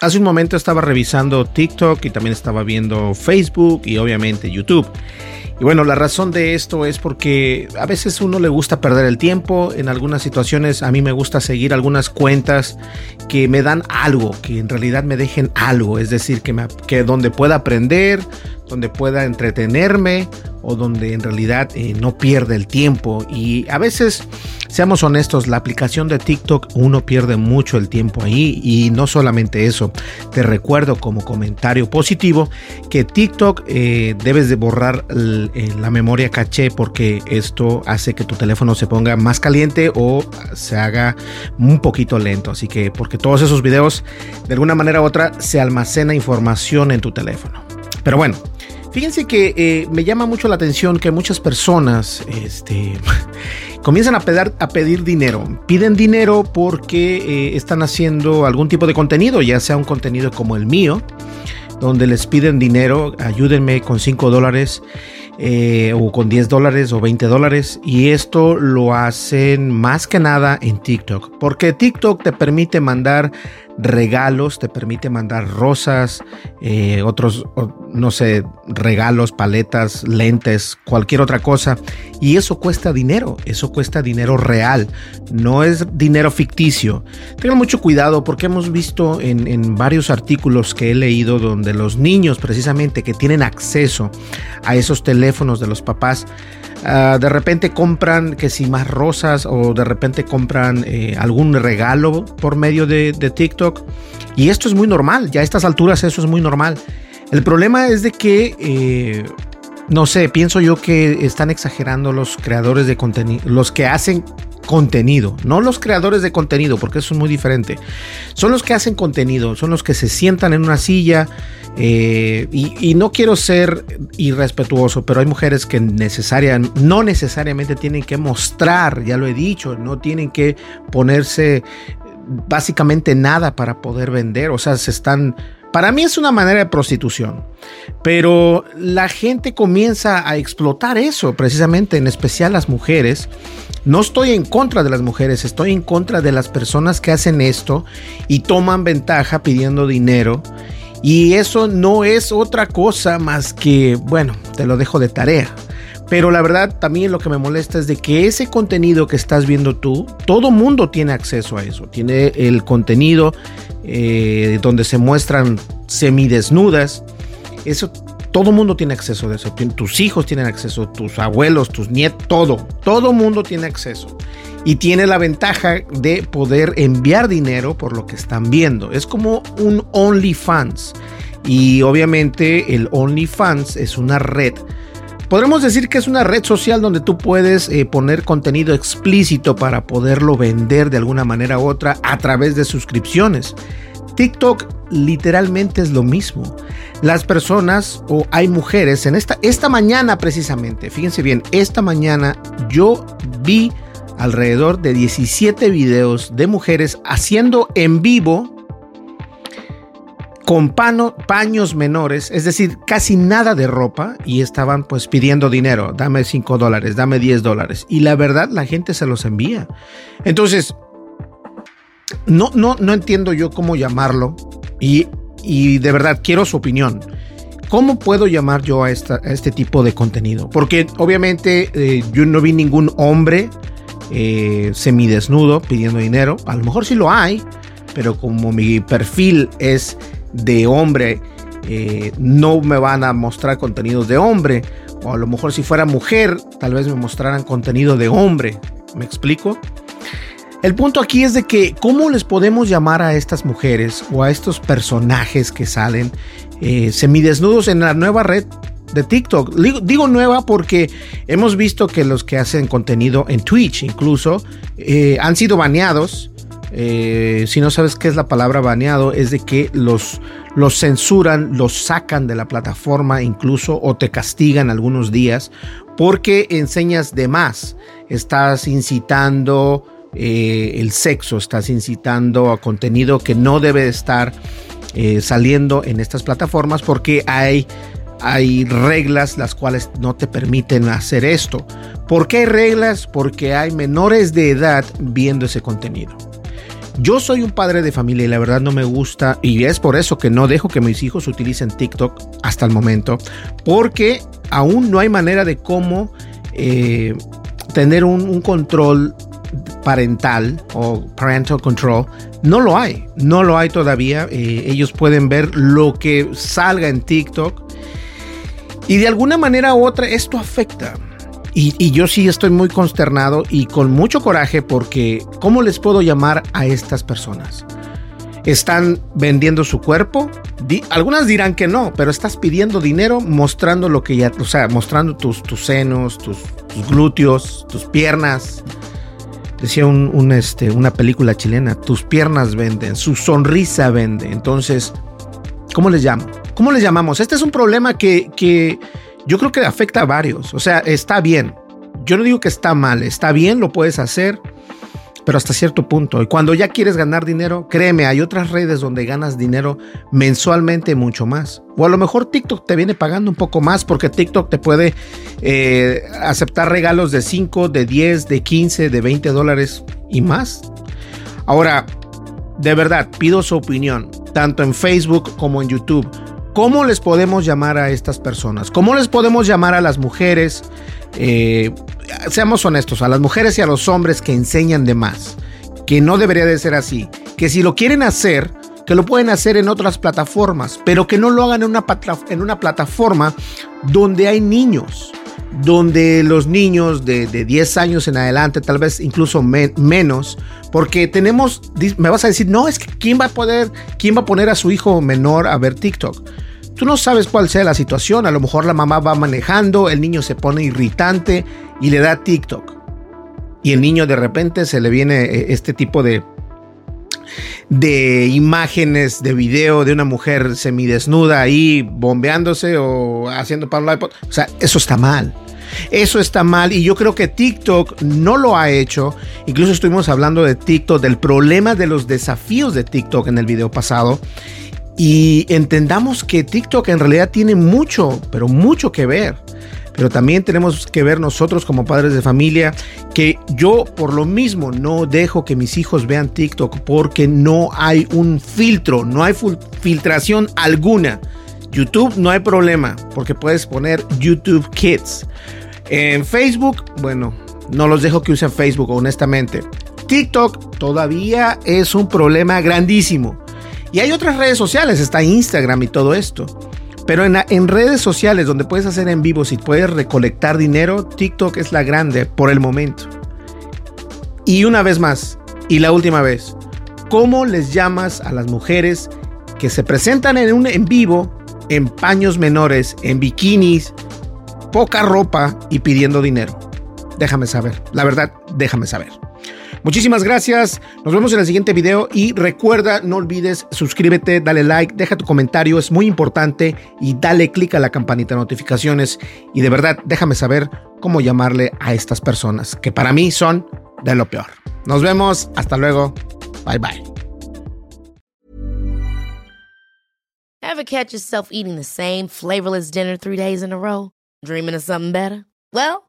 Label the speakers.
Speaker 1: Hace un momento estaba revisando TikTok y también estaba viendo Facebook y obviamente YouTube. Y bueno, la razón de esto es porque a veces uno le gusta perder el tiempo, en algunas situaciones a mí me gusta seguir algunas cuentas que me dan algo, que en realidad me dejen algo, es decir, que, me, que donde pueda aprender, donde pueda entretenerme o donde en realidad eh, no pierde el tiempo. Y a veces, seamos honestos, la aplicación de TikTok uno pierde mucho el tiempo ahí y no solamente eso. Te recuerdo como comentario positivo que TikTok eh, debes de borrar eh, la memoria caché porque esto hace que tu teléfono se ponga más caliente o se haga un poquito lento. Así que porque todos esos videos de alguna manera u otra se almacena información en tu teléfono. Pero bueno, Fíjense que eh, me llama mucho la atención que muchas personas este, comienzan a pedir, dinero. Piden dinero porque eh, están haciendo algún tipo de contenido, ya sea un contenido como el mío, donde les piden dinero, ayúdenme con 5 dólares. Eh, o con 10 dólares o 20 dólares y esto lo hacen más que nada en TikTok porque TikTok te permite mandar regalos, te permite mandar rosas, eh, otros, no sé, regalos, paletas, lentes, cualquier otra cosa. Y eso cuesta dinero, eso cuesta dinero real, no es dinero ficticio. Tengan mucho cuidado porque hemos visto en, en varios artículos que he leído donde los niños precisamente que tienen acceso a esos teléfonos de los papás, Ah, de repente compran que si más rosas o de repente compran eh, algún regalo por medio de, TikTok. Y esto es muy normal, ya a estas alturas eso es muy normal. El problema es de que, eh, no sé, pienso yo que están exagerando los creadores de contenido, los que hacen contenido, no los creadores de contenido, porque eso es muy diferente. Son los que hacen contenido, son los que se sientan en una silla eh, y, no quiero ser irrespetuoso, pero hay mujeres que necesarian, no necesariamente tienen que mostrar, ya lo he dicho, no tienen que ponerse básicamente nada para poder vender, o sea, se están para mí es una manera de prostitución, pero la gente comienza a explotar eso, precisamente, en especial las mujeres. No estoy en contra de las mujeres, estoy en contra de las personas que hacen esto y toman ventaja pidiendo dinero. Y eso no es otra cosa más que, bueno, te lo dejo de tarea. Pero la verdad también lo que me molesta es de que ese contenido que estás viendo tú, todo mundo tiene acceso a eso. Tiene el contenido eh, donde se muestran semidesnudas. Eso, todo mundo tiene acceso a eso. Tus hijos tienen acceso, tus abuelos, tus nietos, todo. Todo mundo tiene acceso. Y tiene la ventaja de poder enviar dinero por lo que están viendo. Es como un OnlyFans. Y obviamente el OnlyFans es una red Podremos decir que es una red social donde tú puedes eh, poner contenido explícito para poderlo vender de alguna manera u otra a través de suscripciones. TikTok literalmente es lo mismo. Las personas o hay mujeres en esta esta mañana precisamente, fíjense bien, esta mañana yo vi alrededor de 17 videos de mujeres haciendo en vivo con paños menores, es decir, casi nada de ropa y estaban pues pidiendo dinero, dame 5 dólares, dame 10 dólares. Y la verdad la gente se los envía. Entonces, no, no, no entiendo yo cómo llamarlo y, y de verdad quiero su opinión. ¿Cómo puedo llamar yo a, este tipo de contenido? Porque obviamente eh, yo no vi ningún hombre eh, semidesnudo pidiendo dinero. A lo mejor sí lo hay, pero como mi perfil es de hombre, eh, no me van a mostrar contenidos de hombre. O a lo mejor si fuera mujer, tal vez me mostraran contenido de hombre. ¿Me explico? El punto aquí es de que cómo les podemos llamar a estas mujeres o a estos personajes que salen eh, semidesnudos en la nueva red de TikTok. Digo, nueva porque hemos visto que los que hacen contenido en Twitch incluso eh, han sido baneados. Eh, si no sabes qué es la palabra baneado, es de que los, los censuran, los sacan de la plataforma incluso o te castigan algunos días porque enseñas de más. Estás incitando eh, el sexo, estás incitando a contenido que no debe estar eh, saliendo en estas plataformas porque hay, hay reglas las cuales no te permiten hacer esto. ¿Por qué hay reglas? Porque hay menores de edad viendo ese contenido. Yo soy un padre de familia y la verdad no me gusta y es por eso que no dejo que mis hijos utilicen TikTok hasta el momento porque aún no hay manera de cómo eh, tener un, control parental o parental control, no lo hay, no lo hay todavía. Eh, ellos pueden ver lo que salga en TikTok y de alguna manera u otra esto afecta. Y, yo sí estoy muy consternado y con mucho coraje porque ¿cómo les puedo llamar a estas personas? ¿Están vendiendo su cuerpo? Algunas dirán que no, pero estás pidiendo dinero mostrando lo que ya, o sea, mostrando tus, tus senos, tus, tus glúteos, tus piernas, decía un, este, una película chilena, tus piernas venden, su sonrisa vende. Entonces, ¿cómo les llamo? ¿Cómo les llamamos? Este es un problema que, que yo creo que afecta a varios. O sea, está bien. Yo no digo que está mal, está bien, lo puedes hacer pero hasta cierto punto. Y cuando ya quieres ganar dinero, créeme, hay otras redes donde ganas dinero mensualmente mucho más. O a lo mejor TikTok te viene pagando un poco más porque TikTok te puede eh, aceptar regalos de 5, de 10, de 15, de 20 dólares y más. Ahora, de verdad, pido su opinión, tanto en Facebook como en YouTube. ¿Cómo les podemos llamar a estas personas? ¿Cómo les podemos llamar a las mujeres? Eh, seamos honestos, a las mujeres y a los hombres que enseñan de más, que no debería de ser así, que si lo quieren hacer, que lo pueden hacer en otras plataformas, pero que no lo hagan en una, en una plataforma donde hay niños, donde los niños de, 10 años en adelante, tal vez incluso menos, porque tenemos, me vas a decir, no, es que quién va a poder, quién va a poner a su hijo menor a ver TikTok. Tú no sabes cuál sea la situación, a lo mejor la mamá va manejando, el niño se pone irritante y le da TikTok. Y el niño de repente se le viene eh, este tipo de, de imágenes de video de una mujer semidesnuda ahí bombeándose o haciendo para un iPod. O sea, eso está mal. Eso está mal y yo creo que TikTok no lo ha hecho. Incluso estuvimos hablando de TikTok, del problema de los desafíos de TikTok en el video pasado. Y entendamos que TikTok en realidad tiene mucho, pero mucho que ver. Pero también tenemos que ver nosotros como padres de familia que yo por lo mismo no dejo que mis hijos vean TikTok porque no hay un filtro, no hay filtración alguna. YouTube no hay problema porque puedes poner YouTube Kids. En Facebook, bueno, no los dejo que usen Facebook honestamente. TikTok todavía es un problema grandísimo. Y hay otras redes sociales, está Instagram y todo esto. Pero en, redes sociales donde puedes hacer en vivo y puedes recolectar dinero, TikTok es la grande por el momento. Y una vez más, y la última vez, ¿cómo les llamas a las mujeres que se presentan en un en vivo en paños menores, en bikinis, poca ropa y pidiendo dinero? Déjame saber, la verdad, déjame saber. Muchísimas gracias. Nos vemos en el siguiente video y recuerda, no olvides, suscríbete, dale like, deja tu comentario, es muy importante y dale click a la campanita de notificaciones y de verdad déjame saber cómo llamarle a estas personas que para mí son de lo peor. Nos vemos, hasta luego. Bye bye.
Speaker 2: Ever catch yourself eating the same flavorless dinner three days in a row? Dreaming of something better? Well,